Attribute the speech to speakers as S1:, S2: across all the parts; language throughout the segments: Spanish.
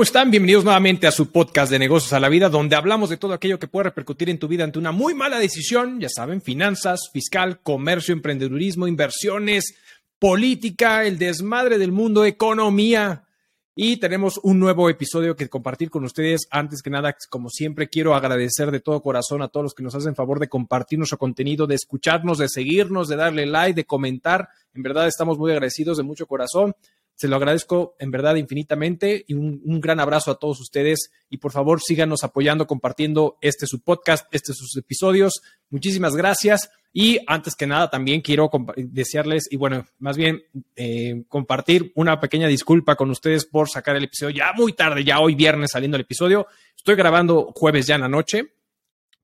S1: ¿Cómo están? Bienvenidos nuevamente a su podcast de negocios a la vida, donde hablamos de todo aquello que puede repercutir en tu vida ante una muy mala decisión, ya saben, finanzas, fiscal, comercio, emprendedurismo, inversiones, política, el desmadre del mundo, economía. Y tenemos un nuevo episodio que compartir con ustedes. Antes que nada, como siempre, quiero agradecer de todo corazón a todos los que nos hacen favor de compartir nuestro contenido, de escucharnos, de seguirnos, de darle like, de comentar. En verdad estamos muy agradecidos de mucho corazón. Se lo agradezco en verdad infinitamente y un, gran abrazo a todos ustedes. Y por favor, síganos apoyando, compartiendo este su podcast, este sus episodios. Muchísimas gracias. Y antes que nada, también quiero desearles, y bueno, más bien eh, compartir una pequeña disculpa con ustedes por sacar el episodio ya muy tarde, ya hoy viernes saliendo el episodio. Estoy grabando jueves ya en la noche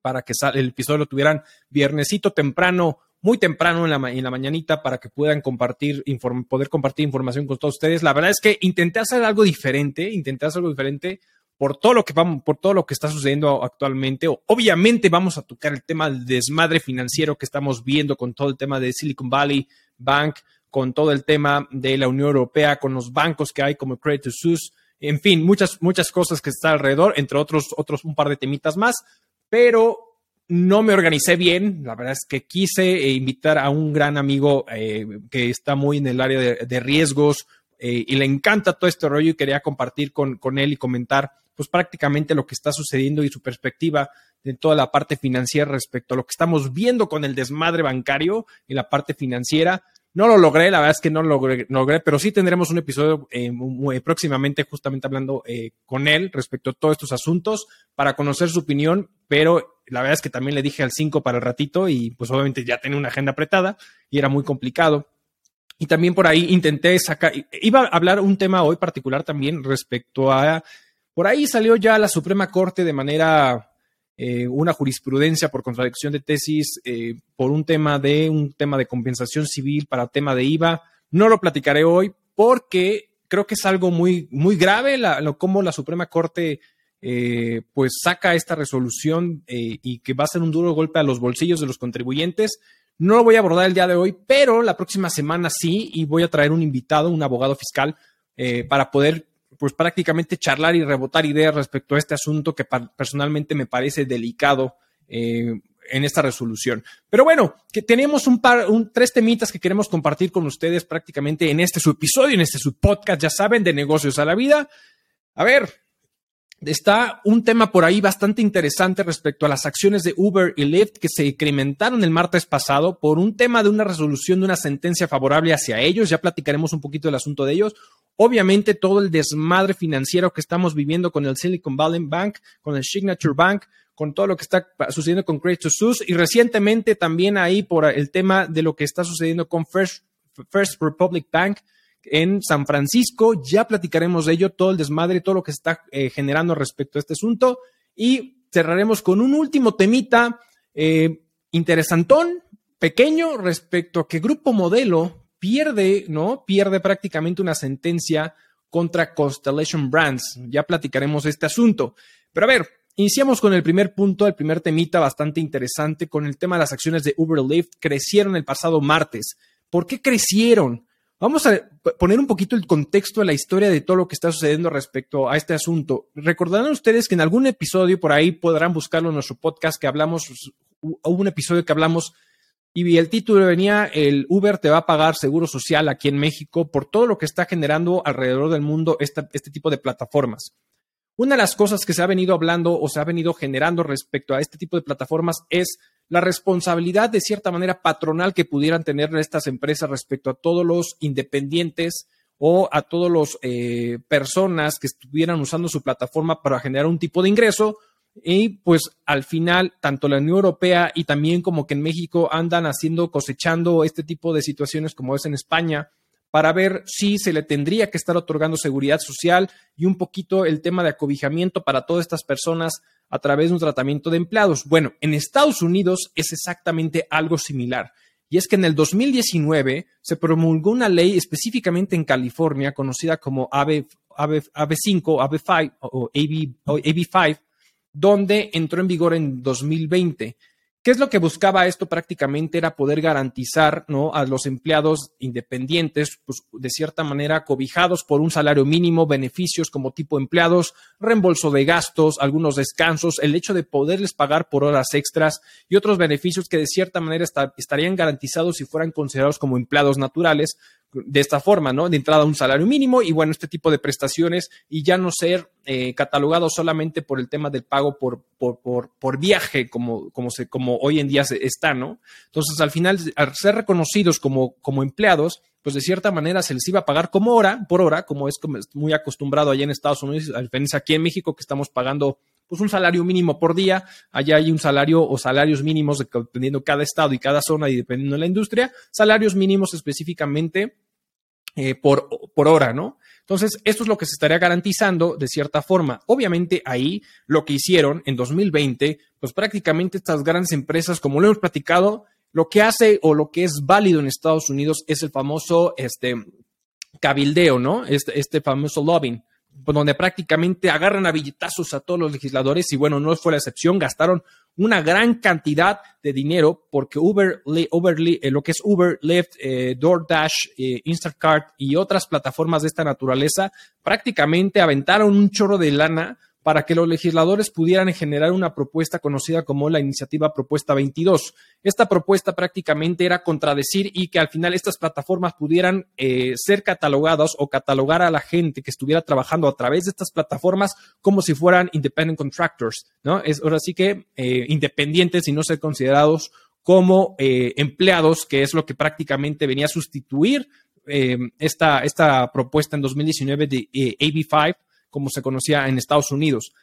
S1: para que el episodio lo tuvieran viernesito temprano muy temprano en la, en la mañanita para que puedan compartir, poder compartir información con todos ustedes. La verdad es que intenté hacer algo diferente, intenté hacer algo diferente por todo lo que vamos, por todo lo que está sucediendo actualmente. Obviamente vamos a tocar el tema del desmadre financiero que estamos viendo con todo el tema de Silicon Valley Bank, con todo el tema de la Unión Europea, con los bancos que hay como Credit Suisse, en fin, muchas, muchas cosas que están alrededor, entre otros, otros un par de temitas más. Pero no me organicé bien, la verdad es que quise eh, invitar a un gran amigo eh, que está muy en el área de, riesgos eh, y le encanta todo este rollo y quería compartir con, con, él y comentar pues prácticamente lo que está sucediendo y su perspectiva de toda la parte financiera respecto a lo que estamos viendo con el desmadre bancario y la parte financiera. No lo logré, la verdad es que no lo logré, pero sí tendremos un episodio muy, próximamente justamente hablando con él respecto a todos estos asuntos para conocer su opinión, pero la verdad es que también le dije al 5 para el ratito y pues obviamente ya tenía una agenda apretada y era muy complicado. Y también por ahí intenté sacar, iba a hablar un tema hoy particular también respecto a, por ahí salió ya la Suprema Corte de manera, eh, una jurisprudencia por contradicción de tesis, eh, por un tema de, un tema de compensación civil para tema de IVA. No lo platicaré hoy porque creo que es algo muy, muy grave lo, cómo la Suprema Corte eh, pues saca esta resolución y que va a ser un duro golpe a los bolsillos de los contribuyentes. No lo voy a abordar el día de hoy, pero la próxima semana sí, y voy a traer un invitado, un abogado fiscal, para poder, pues prácticamente charlar y rebotar ideas respecto a este asunto que personalmente me parece delicado en esta resolución. Pero bueno, que tenemos un par, un, tres temitas que queremos compartir con ustedes prácticamente en este su episodio, en este su podcast, ya saben, de negocios a la vida. A ver, Está un tema por ahí bastante interesante respecto a las acciones de Uber y Lyft que se incrementaron el martes pasado por un tema de una resolución de una sentencia favorable hacia ellos. Ya platicaremos un poquito del asunto de ellos. Obviamente todo el desmadre financiero que estamos viviendo con el Silicon Valley Bank, con el Signature Bank, con todo lo que está sucediendo con Credit Suisse y recientemente también ahí por el tema de lo que está sucediendo con First Republic Bank en San Francisco. Ya platicaremos de ello, todo el desmadre, todo lo que está eh, generando respecto a este asunto. Y cerraremos con un último temita eh, interesantón, pequeño, respecto a que Grupo Modelo pierde, ¿no? Pierde prácticamente una sentencia contra Constellation Brands. Ya platicaremos este asunto. Pero a ver, iniciamos con el primer punto, el primer temita bastante interesante, con el tema de las acciones de Uber Lyft. Crecieron el pasado martes. ¿Por qué crecieron? Vamos a poner un poquito el contexto de la historia de todo lo que está sucediendo respecto a este asunto. Recordarán ustedes que en algún episodio por ahí podrán buscarlo en nuestro podcast que hablamos, hubo un episodio que hablamos y el título venía el Uber te va a pagar seguro social aquí en México por todo lo que está generando alrededor del mundo este tipo de plataformas. Una de las cosas que se ha venido hablando o se ha venido generando respecto a este tipo de plataformas es la responsabilidad de cierta manera patronal que pudieran tener estas empresas respecto a todos los independientes o a todos los eh, personas que estuvieran usando su plataforma para generar un tipo de ingreso. Y pues al final tanto la Unión Europea y también como que en México andan haciendo cosechando este tipo de situaciones como es en España para ver si se le tendría que estar otorgando seguridad social y un poquito el tema de acobijamiento para todas estas personas a través de un tratamiento de empleados. Bueno, en Estados Unidos es exactamente algo similar. Y es que en el 2019 se promulgó una ley específicamente en California conocida como AB, 5 AB5 o AB, AB5, donde entró en vigor en 2020 ¿Qué es lo que buscaba esto prácticamente? Era poder garantizar ¿no? a los empleados independientes, pues de cierta manera cobijados por un salario mínimo, beneficios como tipo empleados, reembolso de gastos, algunos descansos, el hecho de poderles pagar por horas extras y otros beneficios que de cierta manera estarían garantizados si fueran considerados como empleados naturales, de esta forma, ¿no? De entrada un salario mínimo y bueno, este tipo de prestaciones y ya no ser eh, catalogado solamente por el tema del pago por, por, por, por viaje, como, como, se, como hoy en día se está, ¿no? Entonces, al final, al ser reconocidos como, como empleados, pues de cierta manera se les iba a pagar como hora, por hora, como es muy acostumbrado allá en Estados Unidos, a diferencia aquí en México que estamos pagando pues un salario mínimo por día, allá hay un salario o salarios mínimos dependiendo cada estado y cada zona y dependiendo de la industria, salarios mínimos específicamente eh, por, por hora, ¿no? Entonces, esto es lo que se estaría garantizando de cierta forma. Obviamente, ahí lo que hicieron en 2020, pues prácticamente estas grandes empresas, como lo hemos platicado, lo que hace o lo que es válido en Estados Unidos es el famoso este, cabildeo, ¿no? Este, este famoso lobbying donde prácticamente agarran a billetazos a todos los legisladores y bueno, no fue la excepción, gastaron una gran cantidad de dinero porque Uber, Uber eh, lo que es Uber, Lyft, eh, DoorDash, eh, Instacart y otras plataformas de esta naturaleza prácticamente aventaron un chorro de lana para que los legisladores pudieran generar una propuesta conocida como la iniciativa propuesta 22. Esta propuesta prácticamente era contradecir y que al final estas plataformas pudieran eh, ser catalogadas o catalogar a la gente que estuviera trabajando a través de estas plataformas como si fueran independent contractors, ¿no? Es ahora sí que eh, independientes y no ser considerados como eh, empleados, que es lo que prácticamente venía a sustituir esta, esta propuesta en 2019 de AB5 como se conocía en Estados Unidos.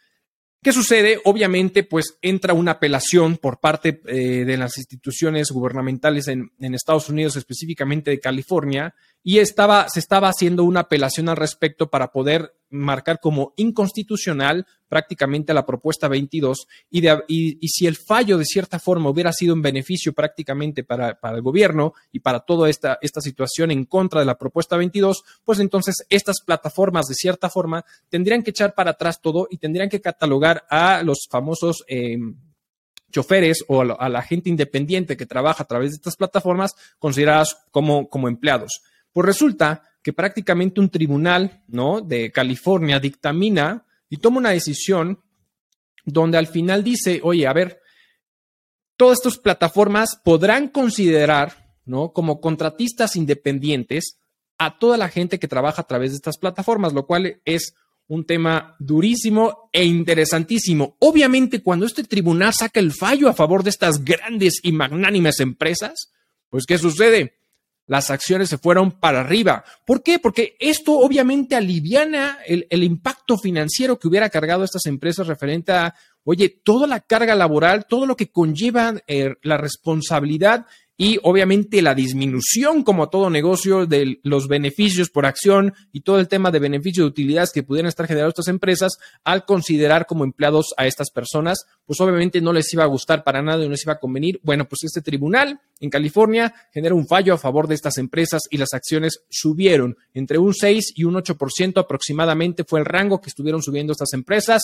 S1: ¿Qué sucede? Obviamente, pues entra una apelación por parte eh, de las instituciones gubernamentales en, en, Estados Unidos, específicamente de California, y estaba, se estaba haciendo una apelación al respecto para poder marcar como inconstitucional prácticamente la propuesta 22 y, de, y, si el fallo de cierta forma hubiera sido un beneficio prácticamente para, el gobierno y para toda esta, situación en contra de la propuesta 22, pues entonces estas plataformas de cierta forma tendrían que echar para atrás todo y tendrían que catalogar a los famosos... Eh, choferes o a la gente independiente que trabaja a través de estas plataformas consideradas como empleados. Pues resulta que prácticamente un tribunal ¿no? de California dictamina y toma una decisión donde al final dice, oye, a ver, todas estas plataformas podrán considerar ¿no? como contratistas independientes a toda la gente que trabaja a través de estas plataformas, lo cual es un tema durísimo e interesantísimo. Obviamente, cuando este tribunal saca el fallo a favor de estas grandes y magnánimas empresas, pues ¿qué sucede? Las acciones se fueron para arriba. ¿Por qué? Porque esto obviamente aliviana el, impacto financiero que hubiera cargado estas empresas referente a, oye, toda la carga laboral, todo lo que conlleva eh, la responsabilidad y obviamente la disminución, como todo negocio, de los beneficios por acción y todo el tema de beneficios de utilidades que pudieran estar generando estas empresas al considerar como empleados a estas personas, pues obviamente no les iba a gustar para nada y no les iba a convenir. Bueno, pues este tribunal en California genera un fallo a favor de estas empresas y las acciones subieron entre un 6 y un 8% aproximadamente fue el rango que estuvieron subiendo estas empresas.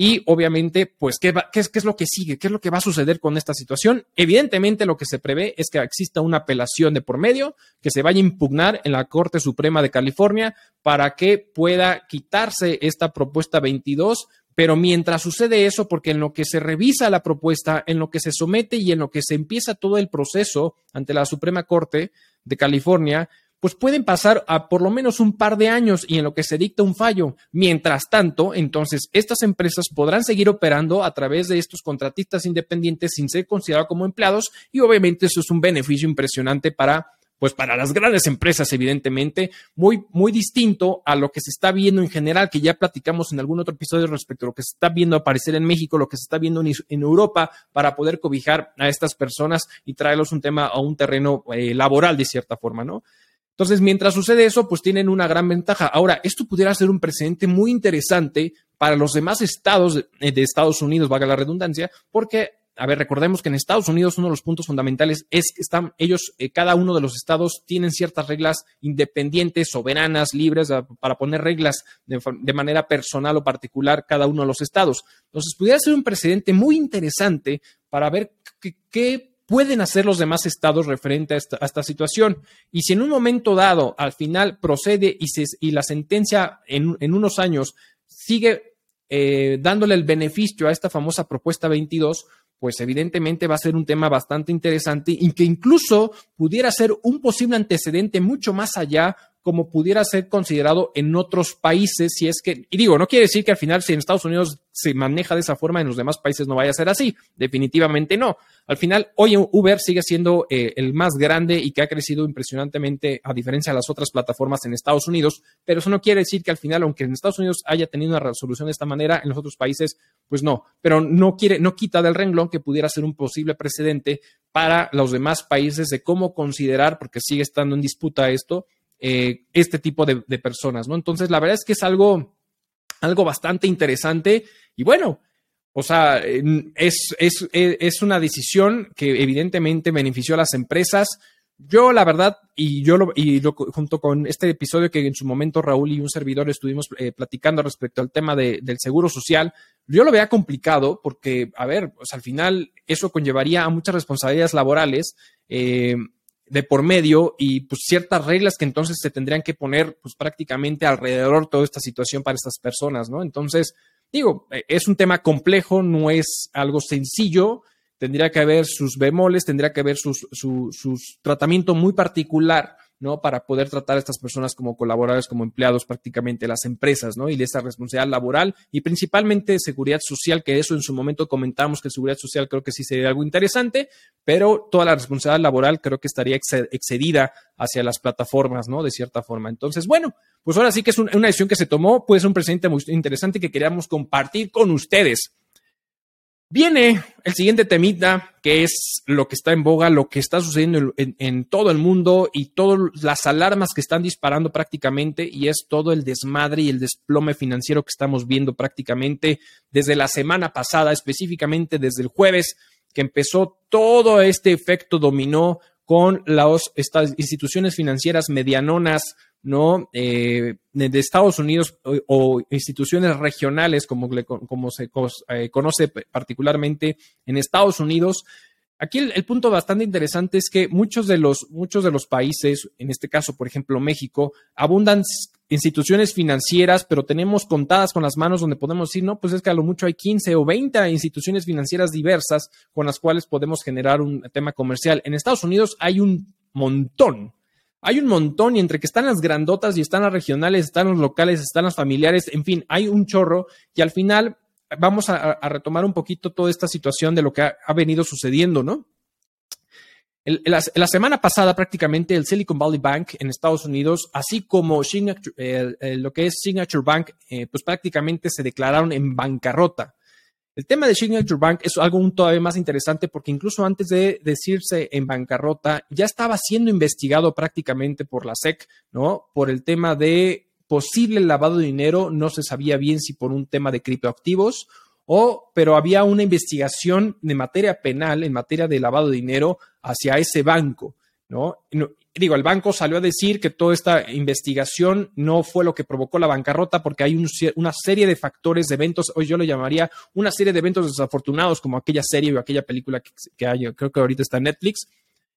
S1: Y obviamente, pues, ¿qué, qué, es, ¿qué, es, lo que sigue? ¿Qué es lo que va a suceder con esta situación? Evidentemente, lo que se prevé es que exista una apelación de por medio, que se vaya a impugnar en la Corte Suprema de California para que pueda quitarse esta propuesta 22. Pero mientras sucede eso, porque en lo que se revisa la propuesta, en lo que se somete y en lo que se empieza todo el proceso ante la Suprema Corte de California, pues pueden pasar a por lo menos un par de años y en lo que se dicta un fallo. Mientras tanto, entonces, estas empresas podrán seguir operando a través de estos contratistas independientes sin ser considerados como empleados y obviamente eso es un beneficio impresionante para pues para las grandes empresas, evidentemente, muy, muy distinto a lo que se está viendo en general, que ya platicamos en algún otro episodio respecto a lo que se está viendo aparecer en México, lo que se está viendo en, Europa, para poder cobijar a estas personas y traerlos un tema a un terreno eh, laboral de cierta forma, ¿no? Entonces, mientras sucede eso, pues tienen una gran ventaja. Ahora, esto pudiera ser un precedente muy interesante para los demás estados de, Estados Unidos, valga la redundancia, porque a ver, recordemos que en Estados Unidos uno de los puntos fundamentales es que están ellos, eh, cada uno de los estados tienen ciertas reglas independientes, soberanas, libres, para poner reglas de, de, manera personal o particular cada uno de los estados. Entonces, pudiera ser un precedente muy interesante para ver qué, pueden hacer los demás estados referente a esta, situación. Y si en un momento dado, al final, procede y, y la sentencia en, unos años sigue eh, dándole el beneficio a esta famosa propuesta 22, pues evidentemente va a ser un tema bastante interesante y que incluso pudiera ser un posible antecedente mucho más allá como pudiera ser considerado en otros países, si es que, y digo, no quiere decir que al final si en Estados Unidos se maneja de esa forma, en los demás países no vaya a ser así, definitivamente no. Al final, hoy Uber sigue siendo eh, el más grande y que ha crecido impresionantemente a diferencia de las otras plataformas en Estados Unidos, pero eso no quiere decir que al final, aunque en Estados Unidos haya tenido una resolución de esta manera, en los otros países, pues no, pero no quiere, no quita del renglón que pudiera ser un posible precedente para los demás países de cómo considerar, porque sigue estando en disputa esto, eh, este tipo de, personas, ¿no? Entonces, la verdad es que es algo, algo bastante interesante y bueno, o sea, es, es, es, una decisión que evidentemente benefició a las empresas. Yo, la verdad, y yo lo, y junto con este episodio que en su momento Raúl y un servidor estuvimos eh, platicando respecto al tema del seguro social, yo lo veía complicado porque, a ver, pues al final eso conllevaría a muchas responsabilidades laborales. Eh, de por medio y pues ciertas reglas que entonces se tendrían que poner pues prácticamente alrededor de toda esta situación para estas personas, ¿no? Entonces, digo, eh, es un tema complejo, no es algo sencillo, tendría que haber sus bemoles, tendría que haber sus, su, su tratamiento muy particular ¿no? Para poder tratar a estas personas como colaboradores, como empleados prácticamente las empresas, ¿no? Y esa responsabilidad laboral y principalmente seguridad social, que eso en su momento comentamos que seguridad social creo que sí sería algo interesante, pero toda la responsabilidad laboral creo que estaría excedida hacia las plataformas, ¿no? De cierta forma. Entonces, bueno, pues ahora sí que es una decisión que se tomó, puede ser un presente muy interesante que queríamos compartir con ustedes. Viene el siguiente temita, que es lo que está en boga, lo que está sucediendo en, todo el mundo y todas las alarmas que están disparando prácticamente, y es todo el desmadre y el desplome financiero que estamos viendo prácticamente desde la semana pasada, específicamente desde el jueves, que empezó todo este efecto dominó con las estas instituciones financieras medianonas, ¿no? Eh, de Estados Unidos o, instituciones regionales, como, como se eh, conoce particularmente en Estados Unidos. Aquí el, punto bastante interesante es que muchos de, los, muchos de los países, en este caso, por ejemplo, México, abundan instituciones financieras, pero tenemos contadas con las manos donde podemos decir, no, pues es que a lo mucho hay 15 o 20 instituciones financieras diversas con las cuales podemos generar un tema comercial. En Estados Unidos hay un montón. Hay un montón y entre que están las grandotas y están las regionales, están los locales, están las familiares, en fin, hay un chorro y al final vamos a, retomar un poquito toda esta situación de lo que ha, venido sucediendo, ¿no? la, semana pasada prácticamente el Silicon Valley Bank en Estados Unidos, así como lo que es Signature Bank, eh, pues prácticamente se declararon en bancarrota. El tema de Signature Bank es algo todavía más interesante porque incluso antes de decirse en bancarrota, ya estaba siendo investigado prácticamente por la SEC, ¿no? Por el tema de posible lavado de dinero, no se sabía bien si por un tema de criptoactivos o, pero había una investigación de materia penal en materia de lavado de dinero hacia ese banco, ¿no? Digo, el banco salió a decir que toda esta investigación no fue lo que provocó la bancarrota porque hay una serie de factores, de eventos, hoy yo lo llamaría una serie de eventos desafortunados como aquella serie o aquella película que, hay, creo que ahorita está en Netflix,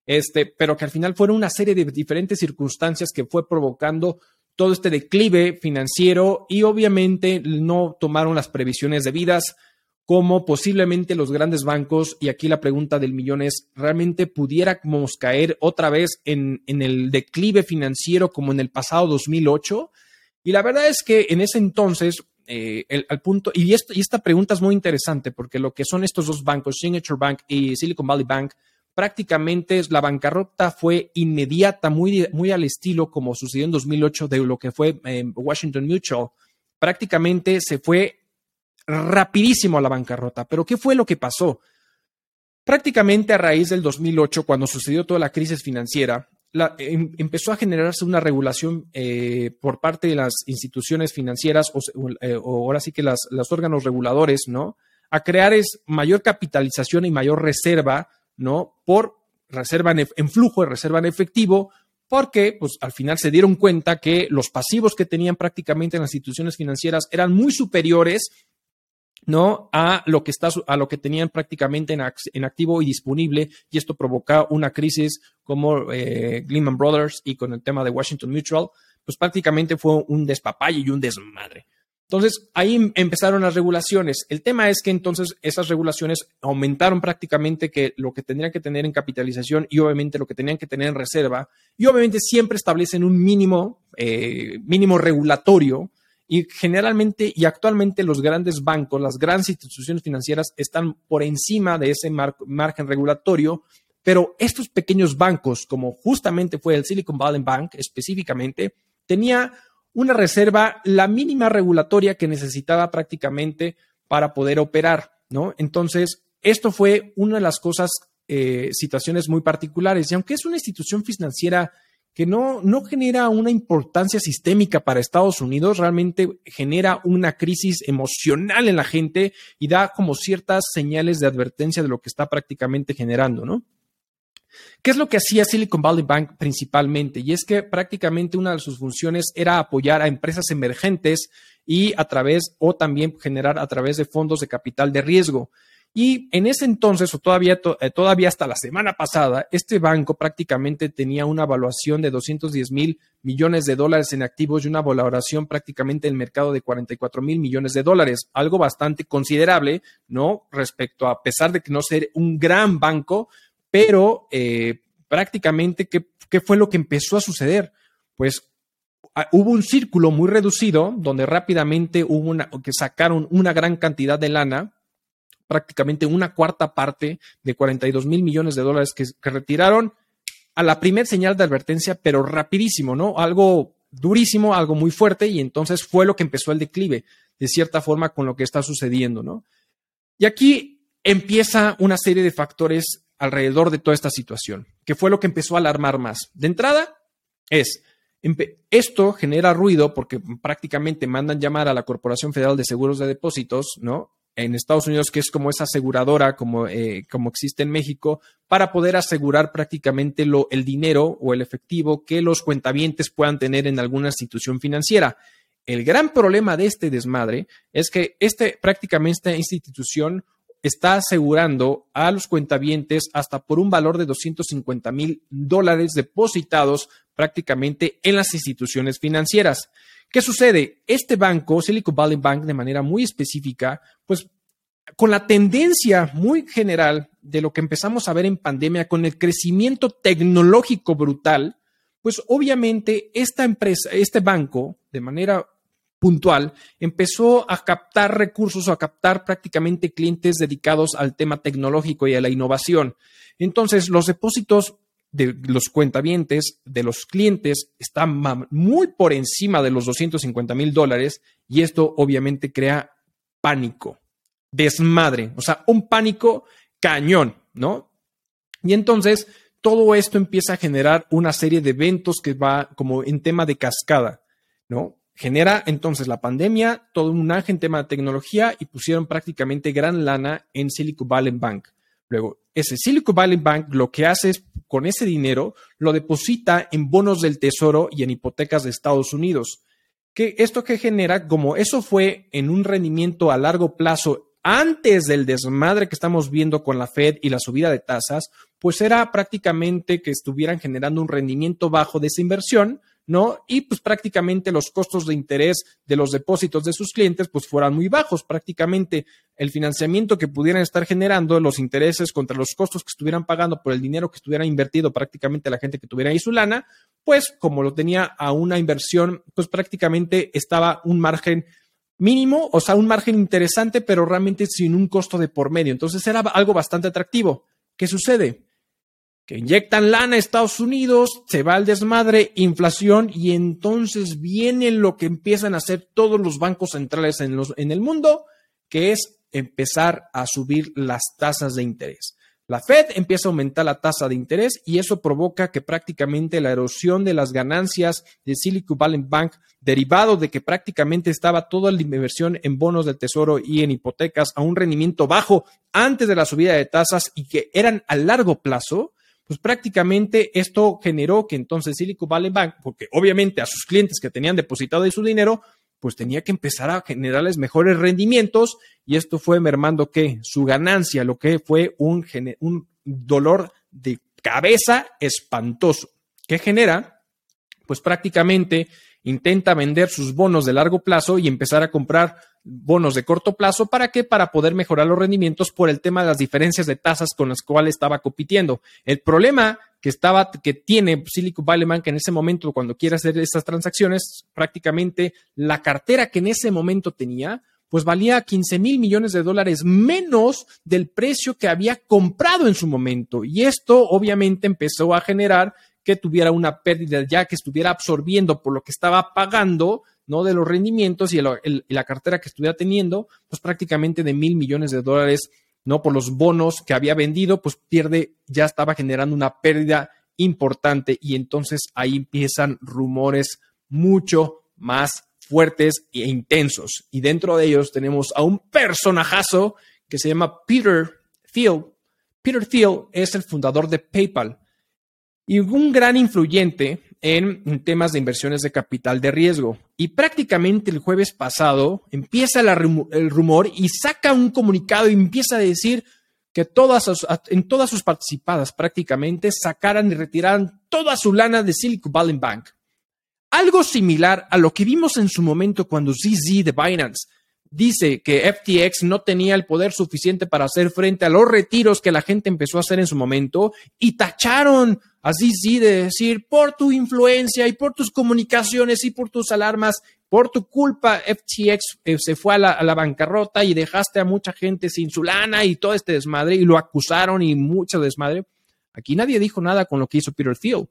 S1: este, pero que al final fueron una serie de diferentes circunstancias que fue provocando todo este declive financiero y obviamente no tomaron las previsiones debidas cómo posiblemente los grandes bancos, y aquí la pregunta del millón es, ¿realmente pudiéramos caer otra vez en, el declive financiero como en el pasado 2008? Y la verdad es que en ese entonces, eh, al punto, y, y esta pregunta es muy interesante porque lo que son estos dos bancos, Signature Bank y Silicon Valley Bank, prácticamente la bancarrota fue inmediata, muy, muy al estilo como sucedió en 2008 de lo que fue eh, Washington Mutual. Prácticamente se fue rapidísimo a la bancarrota. Pero ¿qué fue lo que pasó? Prácticamente a raíz del 2008, cuando sucedió toda la crisis financiera, em, empezó a generarse una regulación eh, por parte de las instituciones financieras o, eh, ahora sí que los órganos reguladores, ¿no? A crear es mayor capitalización y mayor reserva, ¿no? Por reserva en, en flujo, reserva en efectivo, porque pues al final se dieron cuenta que los pasivos que tenían prácticamente las instituciones financieras eran muy superiores ¿no? A lo que está, a lo que tenían prácticamente en, activo y disponible, y esto provoca una crisis como eh, Lehman Brothers y con el tema de Washington Mutual, pues prácticamente fue un despapalle y un desmadre. Entonces, ahí empezaron las regulaciones. El tema es que entonces esas regulaciones aumentaron prácticamente que lo que tendrían que tener en capitalización y obviamente lo que tenían que tener en reserva, y obviamente siempre establecen un mínimo, eh, mínimo regulatorio y generalmente y actualmente los grandes bancos, las grandes instituciones financieras están por encima de ese margen regulatorio, pero estos pequeños bancos, como justamente fue el Silicon Valley Bank específicamente, tenía una reserva, la mínima regulatoria que necesitaba prácticamente para poder operar, ¿no? Entonces, esto fue una de las cosas, eh, situaciones muy particulares. Y aunque es una institución financiera que no, no genera una importancia sistémica para Estados Unidos, realmente genera una crisis emocional en la gente y da como ciertas señales de advertencia de lo que está prácticamente generando, ¿no? ¿Qué es lo que hacía Silicon Valley Bank principalmente? Y es que prácticamente una de sus funciones era apoyar a empresas emergentes y a través, o también generar a través de fondos de capital de riesgo. Y en ese entonces, o todavía, eh, todavía hasta la semana pasada, este banco prácticamente tenía una evaluación de 210 mil millones de dólares en activos y una valoración prácticamente el mercado de 44 mil millones de dólares, algo bastante considerable, ¿no? Respecto a, pesar de que no ser un gran banco, pero eh, prácticamente, ¿qué, ¿qué fue lo que empezó a suceder? Pues hubo un círculo muy reducido donde rápidamente hubo una, que sacaron una gran cantidad de lana prácticamente una cuarta parte de 42 mil millones de dólares que, retiraron a la primer señal de advertencia, pero rapidísimo, ¿no? Algo durísimo, algo muy fuerte, y entonces fue lo que empezó el declive, de cierta forma, con lo que está sucediendo, ¿no? Y aquí empieza una serie de factores alrededor de toda esta situación, que fue lo que empezó a alarmar más. De entrada, es, esto genera ruido porque prácticamente mandan llamar a la Corporación Federal de Seguros de Depósitos, ¿no? En Estados Unidos, que es como esa aseguradora, como, eh, como existe en México, para poder asegurar prácticamente lo, el dinero o el efectivo que los cuentavientes puedan tener en alguna institución financiera. El gran problema de este desmadre es que este, prácticamente esta institución está asegurando a los cuentavientes hasta por un valor de 250 mil dólares depositados prácticamente en las instituciones financieras. ¿Qué sucede? Este banco, Silicon Valley Bank, de manera muy específica, pues con la tendencia muy general de lo que empezamos a ver en pandemia, con el crecimiento tecnológico brutal, pues obviamente esta empresa, este banco, de manera puntual, empezó a captar recursos o a captar prácticamente clientes dedicados al tema tecnológico y a la innovación. Entonces, los depósitos de los cuentavientes, de los clientes, está muy por encima de los 250 mil dólares y esto obviamente crea pánico, desmadre, o sea, un pánico cañón, ¿no? Y entonces todo esto empieza a generar una serie de eventos que va como en tema de cascada, ¿no? Genera entonces la pandemia, todo un ángel en tema de tecnología y pusieron prácticamente gran lana en Silicon Valley Bank. Luego, ese Silicon Valley Bank lo que hace es, con ese dinero, lo deposita en bonos del tesoro y en hipotecas de Estados Unidos. Esto que genera, como eso fue en un rendimiento a largo plazo antes del desmadre que estamos viendo con la Fed y la subida de tasas, pues era prácticamente que estuvieran generando un rendimiento bajo de esa inversión, ¿no? Y pues prácticamente los costos de interés de los depósitos de sus clientes pues fueran muy bajos. Prácticamente el financiamiento que pudieran estar generando, los intereses contra los costos que estuvieran pagando por el dinero que estuviera invertido prácticamente la gente que tuviera ahí su lana, pues como lo tenía a una inversión, pues prácticamente estaba un margen mínimo, o sea, un margen interesante, pero realmente sin un costo de por medio. Entonces era algo bastante atractivo. ¿Qué sucede? Que inyectan lana a Estados Unidos, se va al desmadre, inflación, y entonces viene lo que empiezan a hacer todos los bancos centrales en, en el mundo, que es empezar a subir las tasas de interés. La Fed empieza a aumentar la tasa de interés y eso provoca que prácticamente la erosión de las ganancias de Silicon Valley Bank, derivado de que prácticamente estaba toda la inversión en bonos del tesoro y en hipotecas a un rendimiento bajo antes de la subida de tasas y que eran a largo plazo, pues prácticamente esto generó que entonces Silicon Valley Bank, porque obviamente a sus clientes que tenían depositado su dinero, pues tenía que empezar a generarles mejores rendimientos y esto fue mermando que su ganancia, lo que fue un, un dolor de cabeza espantoso. Que genera, pues prácticamente intenta vender sus bonos de largo plazo y empezar a comprar bonos de corto plazo. ¿Para qué? Para poder mejorar los rendimientos por el tema de las diferencias de tasas con las cuales estaba compitiendo. El problema que estaba, que tiene Silicon Valley Bank en ese momento cuando quiere hacer estas transacciones, prácticamente la cartera que en ese momento tenía, pues valía 15 mil millones de dólares menos del precio que había comprado en su momento. Y esto obviamente empezó a generar que tuviera una pérdida ya que estuviera absorbiendo por lo que estaba pagando, ¿no? De los rendimientos y, la cartera que estuviera teniendo, pues prácticamente de mil millones de dólares, ¿no? Por los bonos que había vendido, pues pierde, ya estaba generando una pérdida importante y entonces ahí empiezan rumores mucho más fuertes e intensos. Y dentro de ellos tenemos a un personajazo que se llama Peter Thiel. Peter Thiel es el fundador de PayPal y un gran influyente en temas de inversiones de capital de riesgo. Y prácticamente el jueves pasado empieza el rumor y saca un comunicado y empieza a decir que todas en todas sus participadas prácticamente sacaran y retiraran toda su lana de Silicon Valley Bank. Algo similar a lo que vimos en su momento cuando ZZ de Binance dice que FTX no tenía el poder suficiente para hacer frente a los retiros que la gente empezó a hacer en su momento y tacharon así sí de decir por tu influencia y por tus comunicaciones y por tus alarmas, por tu culpa FTX eh, se fue a la, bancarrota y dejaste a mucha gente sin su lana y todo este desmadre y lo acusaron y mucho desmadre. Aquí nadie dijo nada con lo que hizo Peter Thiel.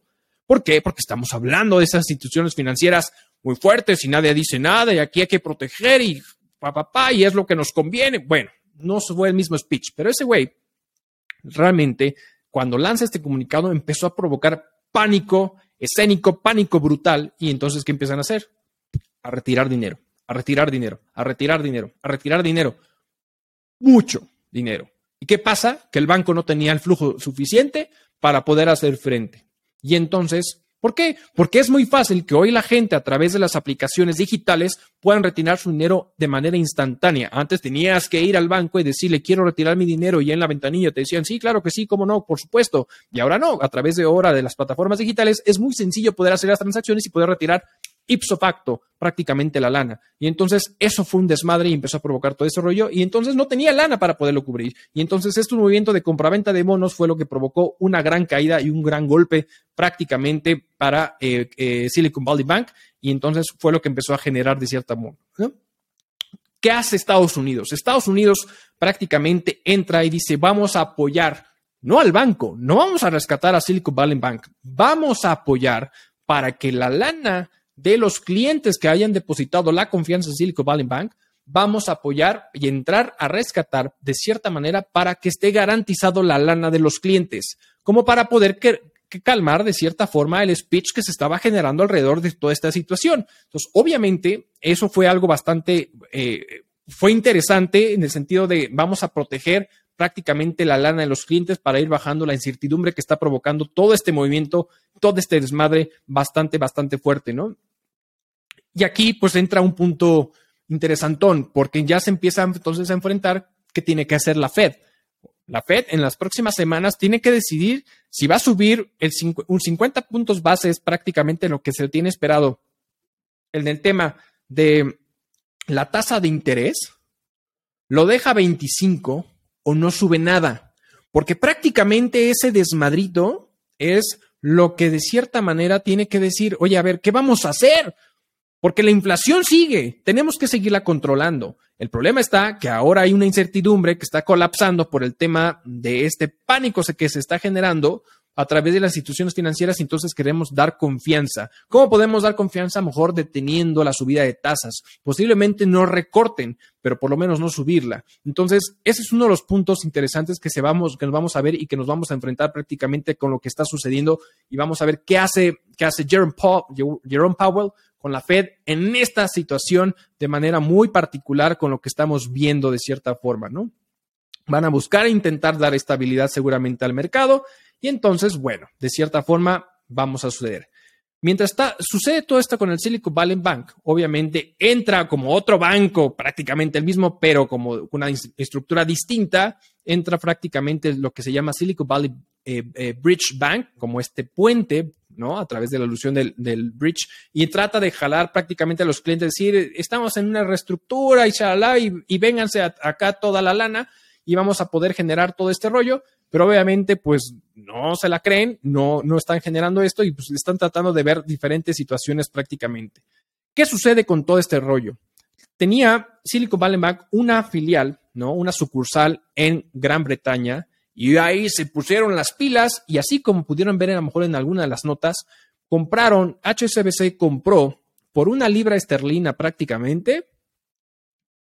S1: ¿Por qué? Porque estamos hablando de esas instituciones financieras muy fuertes y nadie dice nada y aquí hay que proteger y papá, y es lo que nos conviene. Bueno, no fue el mismo speech, pero ese güey realmente cuando lanza este comunicado empezó a provocar pánico escénico, pánico brutal, y entonces ¿qué empiezan a hacer? A retirar dinero, a retirar dinero, a retirar dinero, a retirar dinero. Mucho dinero. ¿Y qué pasa? Que el banco no tenía el flujo suficiente para poder hacer frente. Y entonces ¿Por qué? Porque es muy fácil que hoy la gente a través de las aplicaciones digitales puedan retirar su dinero de manera instantánea. Antes tenías que ir al banco y decirle quiero retirar mi dinero y en la ventanilla te decían sí, claro que sí, cómo no, por supuesto. Y ahora no, a través de ahora de las plataformas digitales es muy sencillo poder hacer las transacciones y poder retirar ipso facto prácticamente la lana. Y entonces eso fue un desmadre y empezó a provocar todo ese rollo y entonces no tenía lana para poderlo cubrir. Y entonces este movimiento de compraventa de monos fue lo que provocó una gran caída y un gran golpe prácticamente para eh, eh, Silicon Valley Bank y entonces fue lo que empezó a generar de cierta modo. ¿Qué hace Estados Unidos? Estados Unidos prácticamente entra y dice, vamos a apoyar, no al banco, no vamos a rescatar a Silicon Valley Bank, vamos a apoyar para que la lana de los clientes que hayan depositado la confianza en Silicon Valley Bank, vamos a apoyar y entrar a rescatar de cierta manera para que esté garantizado la lana de los clientes, como para poder calmar de cierta forma el speech que se estaba generando alrededor de toda esta situación. Entonces, obviamente, eso fue algo bastante, eh, fue interesante en el sentido de vamos a proteger prácticamente la lana de los clientes para ir bajando la incertidumbre que está provocando todo este movimiento, todo este desmadre bastante, bastante fuerte, ¿no? Y aquí pues entra un punto interesantón, porque ya se empieza entonces a enfrentar qué tiene que hacer la Fed. La Fed en las próximas semanas tiene que decidir si va a subir el un 50 puntos bases prácticamente lo que se tiene esperado en el tema de la tasa de interés, lo deja 25 o no sube nada, porque prácticamente ese desmadrito es lo que de cierta manera tiene que decir, oye, a ver, ¿qué vamos a hacer? Porque la inflación sigue, tenemos que seguirla controlando. El problema está que ahora hay una incertidumbre que está colapsando por el tema de este pánico que se está generando a través de las instituciones financieras, entonces queremos dar confianza. ¿Cómo podemos dar confianza? Mejor deteniendo la subida de tasas. Posiblemente no recorten, pero por lo menos no subirla. Entonces, ese es uno de los puntos interesantes que, vamos, nos vamos a ver y que nos vamos a enfrentar prácticamente con lo que está sucediendo y vamos a ver qué hace, qué hace Jerome, Jerome Powell con la Fed en esta situación de manera muy particular con lo que estamos viendo de cierta forma, ¿no? Van a buscar e intentar dar estabilidad seguramente al mercado y entonces, bueno, de cierta forma vamos a suceder. Mientras está, sucede todo esto con el Silicon Valley Bank, obviamente entra como otro banco, prácticamente el mismo, pero como una estructura distinta, entra prácticamente lo que se llama Silicon Valley eh, eh, Bridge Bank, como este puente, ¿no? A través de la alusión del, bridge, y trata de jalar prácticamente a los clientes, decir, estamos en una reestructura y y, y vénganse acá toda la lana y vamos a poder generar todo este rollo pero obviamente pues no se la creen, no, no están generando esto y pues están tratando de ver diferentes situaciones prácticamente. ¿Qué sucede con todo este rollo? Tenía Silicon Valley Bank una filial, ¿no? Una sucursal en Gran Bretaña y ahí se pusieron las pilas y así como pudieron ver a lo mejor en alguna de las notas, compraron, HSBC compró por una libra esterlina prácticamente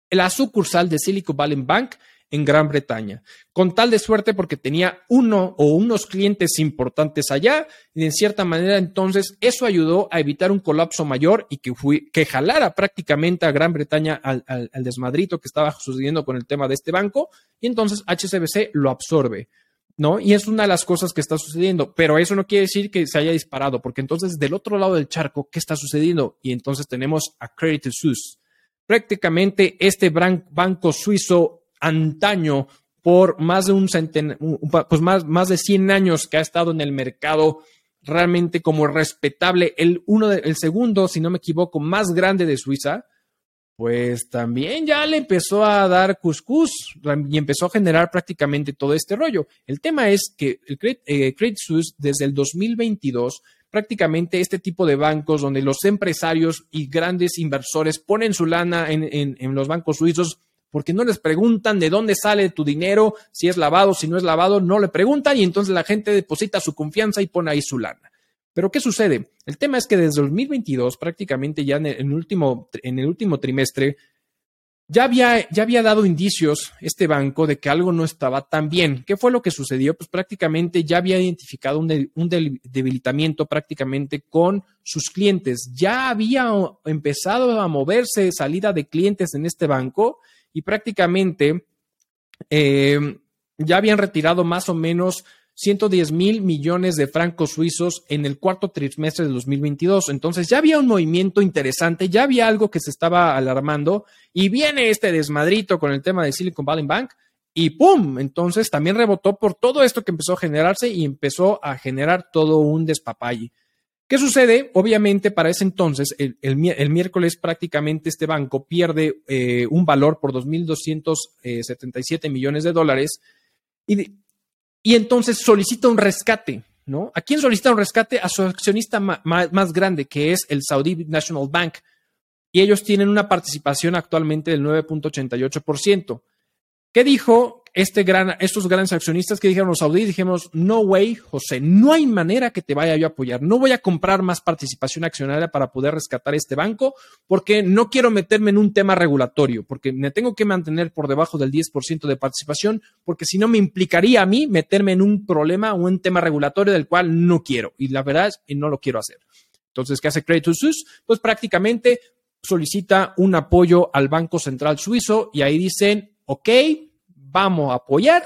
S1: la sucursal de Silicon Valley Bank en Gran Bretaña, con tal de suerte porque tenía uno o unos clientes importantes allá y en cierta manera entonces eso ayudó a evitar un colapso mayor y que, que jalara prácticamente a Gran Bretaña al, desmadrito que estaba sucediendo con el tema de este banco y entonces HSBC lo absorbe. ¿no? Y es una de las cosas que está sucediendo, pero eso no quiere decir que se haya disparado, porque entonces del otro lado del charco, ¿qué está sucediendo? Y entonces tenemos a Credit Suisse. Prácticamente este banco suizo antaño por más de un centenar, pues más, más de 100 años que ha estado en el mercado realmente como respetable, el, uno el segundo, si no me equivoco, más grande de Suiza, pues también ya le empezó a dar cuscús y empezó a generar prácticamente todo este rollo. El tema es que el Credit, eh, Suisse desde el 2022 prácticamente este tipo de bancos donde los empresarios y grandes inversores ponen su lana en, en los bancos suizos porque no les preguntan de dónde sale tu dinero, si es lavado, si no es lavado, no le preguntan y entonces la gente deposita su confianza y pone ahí su lana. Pero ¿qué sucede? El tema es que desde 2022, prácticamente ya en el último, en el último trimestre, ya había, ya había dado indicios este banco de que algo no estaba tan bien. ¿Qué fue lo que sucedió? Pues prácticamente ya había identificado un, un debilitamiento prácticamente con sus clientes. Ya había empezado a moverse salida de clientes en este banco y prácticamente eh, ya habían retirado más o menos 110 mil millones de francos suizos en el cuarto trimestre de 2022. Entonces ya había un movimiento interesante, ya había algo que se estaba alarmando y viene este desmadrito con el tema de Silicon Valley Bank y ¡pum! Entonces también rebotó por todo esto que empezó a generarse y empezó a generar todo un despapalle. ¿Qué sucede? Obviamente, para ese entonces, el, miércoles prácticamente este banco pierde eh, un valor por 2.277 millones de dólares y, y, entonces solicita un rescate, ¿no? ¿A quién solicita un rescate? A su accionista más grande, que es el Saudi National Bank. Y ellos tienen una participación actualmente del 9.88%. ¿Qué dijo este gran, estos grandes accionistas que dijeron los saudíes, dijimos, no way, José, no hay manera que te vaya yo a apoyar. No voy a comprar más participación accionaria para poder rescatar este banco porque no quiero meterme en un tema regulatorio, porque me tengo que mantener por debajo del 10% de participación, porque si no me implicaría a mí meterme en un problema o un tema regulatorio del cual no quiero. Y la verdad es que no lo quiero hacer. Entonces, ¿qué hace Credit Suisse? Pues prácticamente solicita un apoyo al Banco Central Suizo y ahí dicen, ok, vamos a apoyar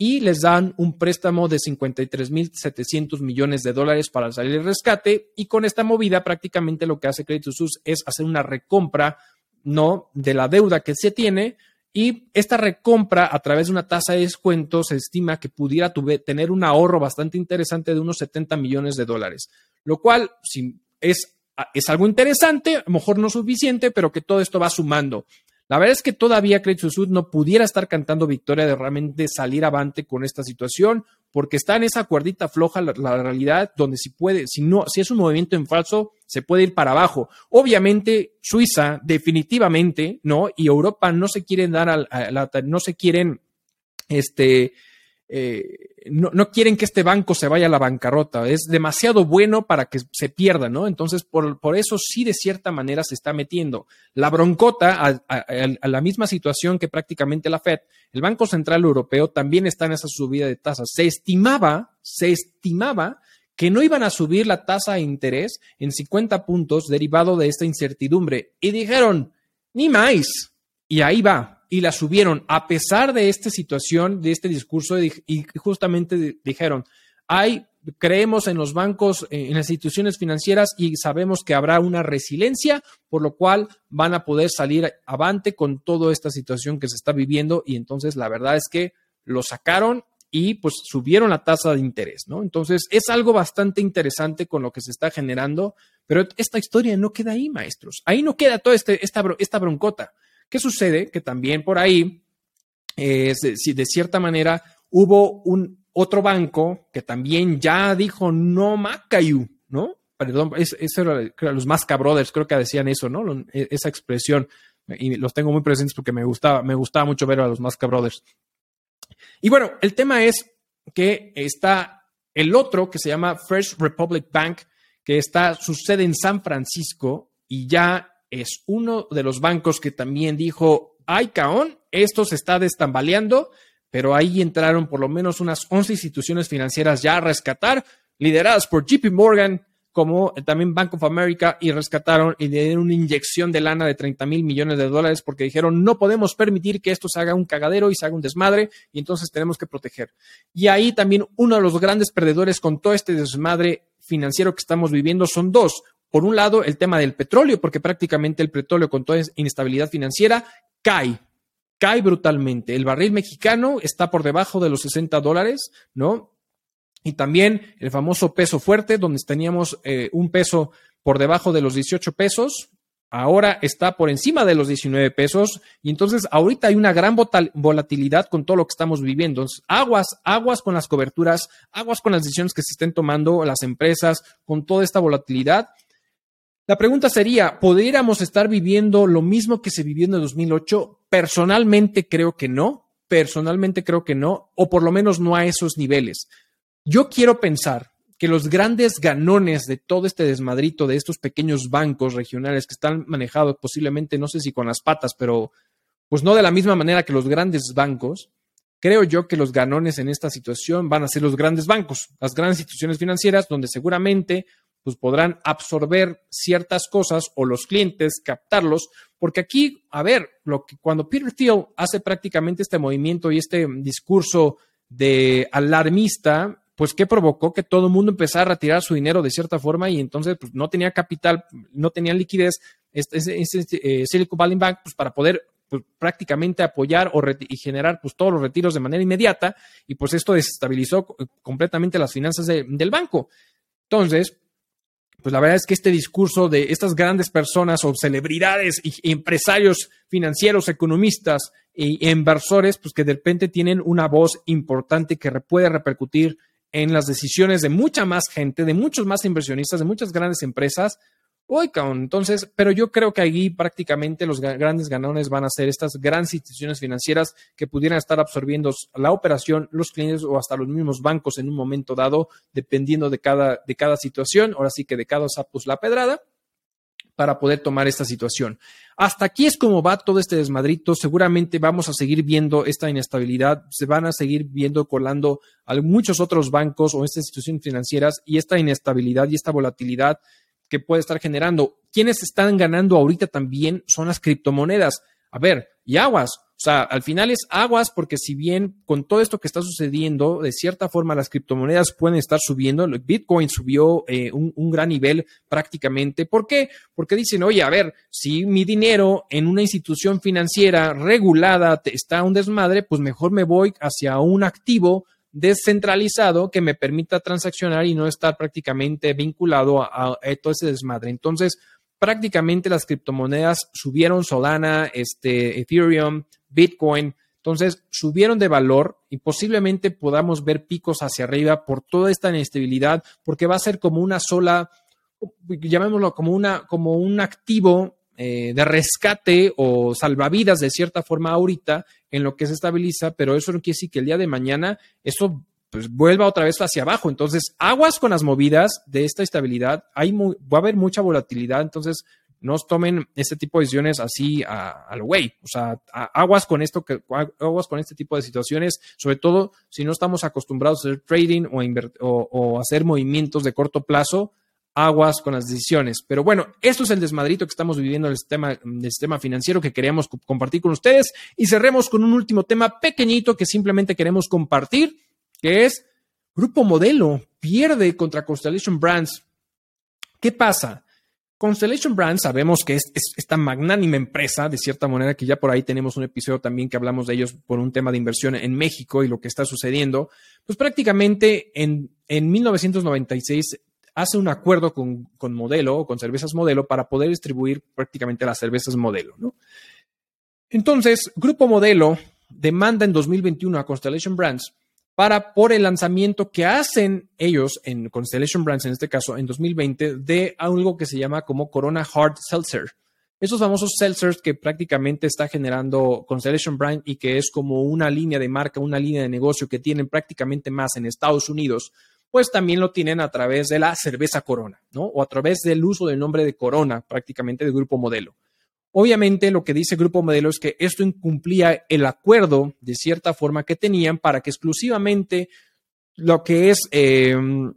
S1: y les dan un préstamo de 53.700 millones de dólares para salir el rescate. Y con esta movida prácticamente lo que hace Credit Suisse es hacer una recompra no de la deuda que se tiene. Y esta recompra a través de una tasa de descuento se estima que pudiera tener un ahorro bastante interesante de unos 70 millones de dólares, lo cual si es, es algo interesante, a lo mejor no suficiente, pero que todo esto va sumando. La verdad es que todavía Credit Suisse no pudiera estar cantando victoria de realmente salir avante con esta situación, porque está en esa cuerdita floja la, realidad donde si puede, si no, si es un movimiento en falso, se puede ir para abajo. Obviamente, Suiza, definitivamente, ¿no? Y Europa no se quieren dar a la, no se quieren, este, eh, no, quieren que este banco se vaya a la bancarrota. Es demasiado bueno para que se pierda, ¿no? Entonces, por, por eso sí, de cierta manera, se está metiendo. La broncota, a, a, la misma situación que prácticamente la Fed, el Banco Central Europeo también está en esa subida de tasas. Se estimaba, se estimaba que no iban a subir la tasa de interés en 50 puntos derivado de esta incertidumbre. Y dijeron, ni más. Y ahí va, y la subieron a pesar de esta situación, de este discurso, y justamente dijeron, hay creemos en los bancos, en las instituciones financieras y sabemos que habrá una resiliencia, por lo cual van a poder salir avante con toda esta situación que se está viviendo y entonces la verdad es que lo sacaron y pues subieron la tasa de interés, ¿no? Entonces es algo bastante interesante con lo que se está generando, pero esta historia no queda ahí, maestros. Ahí no queda toda este, esta, esta broncota. ¿Qué sucede? Que también por ahí, eh, si de cierta manera hubo un otro banco que también ya dijo no Macayu, ¿no? Perdón, es, era, los Masca Brothers, creo que decían eso, ¿no? E, esa expresión. Y los tengo muy presentes porque me gustaba, me gustaba mucho ver a los Masca Brothers. Y bueno, el tema es que está el otro que se llama First Republic Bank, que está, su sede en San Francisco y ya es uno de los bancos que también dijo, ay, caón, esto se está destambaleando, pero ahí entraron por lo menos unas 11 instituciones financieras ya a rescatar, lideradas por JP Morgan, como también Bank of America, y rescataron y le dieron una inyección de lana de 30 mil millones de dólares porque dijeron, no podemos permitir que esto se haga un cagadero y se haga un desmadre, y entonces tenemos que proteger. Y ahí también uno de los grandes perdedores con todo este desmadre financiero que estamos viviendo son dos. Por un lado, el tema del petróleo, porque prácticamente el petróleo con toda inestabilidad financiera cae, cae brutalmente. El barril mexicano está por debajo de los 60 dólares, ¿no? Y también el famoso peso fuerte, donde teníamos eh, un peso por debajo de los 18 pesos, ahora está por encima de los 19 pesos y entonces ahorita hay una gran volatilidad con todo lo que estamos viviendo. aguas, aguas con las coberturas, aguas con las decisiones que se estén tomando las empresas, con toda esta volatilidad. La pregunta sería, ¿podríamos estar viviendo lo mismo que se vivió en el 2008? Personalmente creo que no, personalmente creo que no, o por lo menos no a esos niveles. Yo quiero pensar que los grandes ganones de todo este desmadrito de estos pequeños bancos regionales que están manejados posiblemente, no sé si con las patas, pero pues no de la misma manera que los grandes bancos, creo yo que los ganones en esta situación van a ser los grandes bancos, las grandes instituciones financieras, donde seguramente pues podrán absorber ciertas cosas o los clientes captarlos, porque aquí, a ver, lo que cuando Peter Thiel hace prácticamente este movimiento y este discurso de alarmista, pues ¿qué provocó? Que todo el mundo empezara a retirar su dinero de cierta forma y entonces pues, no tenía capital, no tenía liquidez este, este, eh, Silicon Valley Bank pues, para poder pues, prácticamente apoyar o y generar pues, todos los retiros de manera inmediata y pues esto desestabilizó completamente las finanzas del banco. Entonces, pues la verdad es que este discurso de estas grandes personas o celebridades y empresarios financieros, economistas e inversores, pues que de repente tienen una voz importante que puede repercutir en las decisiones de mucha más gente, de muchos más inversionistas, de muchas grandes empresas. Uy, entonces, pero yo creo que ahí prácticamente los grandes ganones van a ser estas grandes instituciones financieras que pudieran estar absorbiendo la operación, los clientes o hasta los mismos bancos en un momento dado, dependiendo de cada, de cada situación. Ahora sí que de cada sapus la pedrada para poder tomar esta situación. Hasta aquí es como va todo este desmadrito. Seguramente vamos a seguir viendo esta inestabilidad. Se van a seguir viendo colando a muchos otros bancos o estas instituciones financieras y esta inestabilidad y esta volatilidad que puede estar generando. Quienes están ganando ahorita también son las criptomonedas. A ver, y aguas. O sea, al final es aguas porque si bien con todo esto que está sucediendo, de cierta forma las criptomonedas pueden estar subiendo, Bitcoin subió eh, un, un, gran nivel prácticamente. ¿Por qué? Porque dicen, oye, a ver, si mi dinero en una institución financiera regulada está un desmadre, pues mejor me voy hacia un activo descentralizado que me permita transaccionar y no estar prácticamente vinculado a, todo ese desmadre. Entonces, prácticamente las criptomonedas subieron Solana, este, Ethereum, Bitcoin. Entonces subieron de valor y posiblemente podamos ver picos hacia arriba por toda esta inestabilidad, porque va a ser como una sola, llamémoslo como, una, como un activo eh, de rescate o salvavidas de cierta forma ahorita en lo que se estabiliza, pero eso no quiere decir que el día de mañana eso pues vuelva otra vez hacia abajo. Entonces, aguas con las movidas de esta estabilidad. Hay va a haber mucha volatilidad, entonces no tomen este tipo de decisiones así al güey. O sea, aguas con esto, que, aguas con este tipo de situaciones, sobre todo si no estamos acostumbrados a hacer trading o, o, o hacer movimientos de corto plazo, aguas con las decisiones. Pero bueno, esto es el desmadrito que estamos viviendo en el sistema, financiero que queríamos compartir con ustedes. Y cerremos con un último tema pequeñito que simplemente queremos compartir que es Grupo Modelo. pierde contra Constellation Brands. ¿Qué pasa? Constellation Brands sabemos que es, esta magnánima empresa, de cierta manera, que ya por ahí tenemos un episodio también que hablamos de ellos por un tema de inversión en México y lo que está sucediendo, pues prácticamente en, en 1996 hace un acuerdo con, con Modelo o con Cervezas Modelo para poder distribuir prácticamente las cervezas Modelo. Entonces, Grupo Modelo demanda en 2021 a Constellation Brands para por el lanzamiento que hacen ellos en Constellation Brands, en este caso en 2020, de algo que se llama como Corona Hard Seltzer. Esos famosos seltzers que prácticamente está generando Constellation Brands y que es como una línea de marca, una línea de negocio que tienen prácticamente más en Estados Unidos, pues también lo tienen a través de la cerveza Corona, ¿no? O a través del uso del nombre de Corona, prácticamente de grupo modelo. Obviamente lo que dice Grupo Modelo es que esto incumplía el acuerdo de cierta forma que tenían para que exclusivamente lo que es em,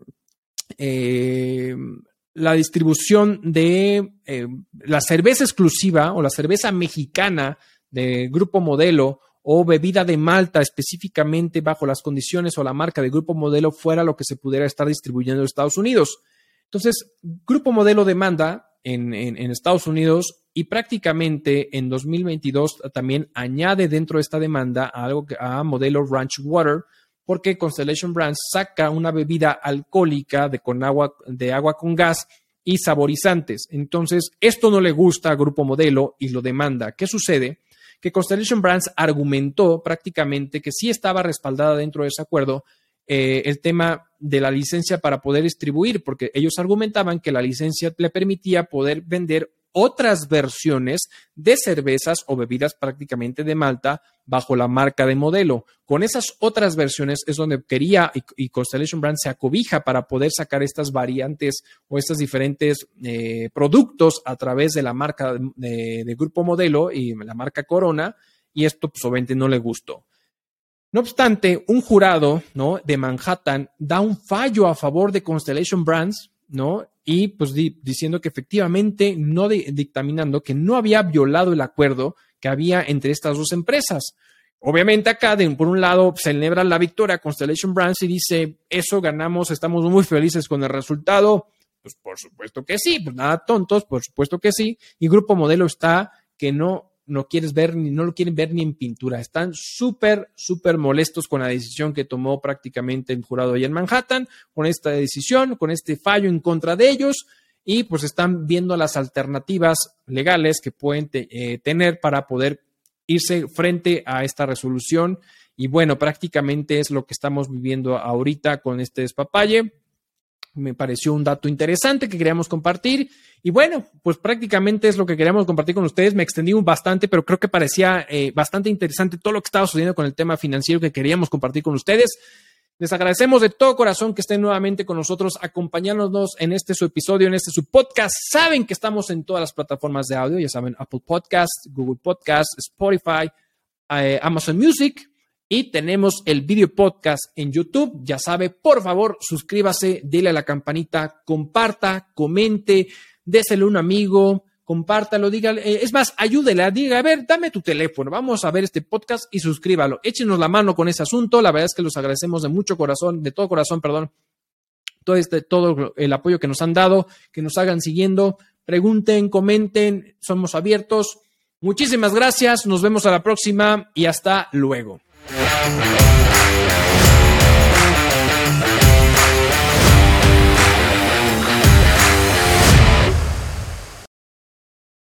S1: em, la distribución de em, la cerveza exclusiva o la cerveza mexicana de Grupo Modelo o bebida de Malta específicamente bajo las condiciones o la marca de Grupo Modelo fuera lo que se pudiera estar distribuyendo en Estados Unidos. Entonces, Grupo Modelo demanda en, Estados Unidos y prácticamente en 2022 también añade dentro de esta demanda a algo que, a modelo Ranch Water porque Constellation Brands saca una bebida alcohólica de, con agua, de agua con gas y saborizantes. Entonces, esto no le gusta a Grupo Modelo y lo demanda. ¿Qué sucede? Que Constellation Brands argumentó prácticamente que sí estaba respaldada dentro de ese acuerdo, eh, el tema de la licencia para poder distribuir, porque ellos argumentaban que la licencia le permitía poder vender otras versiones de cervezas o bebidas prácticamente de Malta bajo la marca de modelo. Con esas otras versiones es donde quería y, Constellation Brand se acobija para poder sacar estas variantes o estos diferentes eh, productos a través de la marca de, Grupo Modelo y la marca Corona y esto pues obviamente no le gustó. No obstante, un jurado ¿no? de Manhattan da un fallo a favor de Constellation Brands, ¿no? Y pues diciendo que efectivamente, no dictaminando que no había violado el acuerdo que había entre estas dos empresas. Obviamente acá, por un lado, celebra la victoria Constellation Brands y dice, eso ganamos, estamos muy felices con el resultado. Pues por supuesto que sí, pues nada tontos, por supuesto que sí. Y Grupo Modelo está que no no quieres ver ni no lo quieren ver ni en pintura. Están súper, súper molestos con la decisión que tomó prácticamente el jurado allá en Manhattan, con esta decisión, con este fallo en contra de ellos y pues están viendo las alternativas legales que pueden eh, tener para poder irse frente a esta resolución. Y bueno, prácticamente es lo que estamos viviendo ahorita con este despapalle me pareció un dato interesante que queríamos compartir. Y bueno, pues prácticamente es lo que queríamos compartir con ustedes. Me extendí bastante, pero creo que parecía eh, bastante interesante todo lo que estaba sucediendo con el tema financiero que queríamos compartir con ustedes. Les agradecemos de todo corazón que estén nuevamente con nosotros, acompañándonos en este su episodio, en este su podcast. Saben que estamos en todas las plataformas de audio, ya saben, Apple Podcast, Google Podcast, Spotify, eh, Amazon Music, y tenemos el video podcast en YouTube. Ya sabe, por favor, suscríbase, dele a la campanita, comparta, comente, déselo a un amigo, compártalo, dígale, eh, es más, ayúdele, diga, a ver, dame tu teléfono, vamos a ver este podcast y suscríbalo. Échenos la mano con ese asunto. La verdad es que los agradecemos de mucho corazón, de todo corazón, perdón, todo este, todo el apoyo que nos han dado, que nos hagan siguiendo. Pregunten, comenten, somos abiertos. Muchísimas gracias, nos vemos a la próxima y hasta luego. Thank you.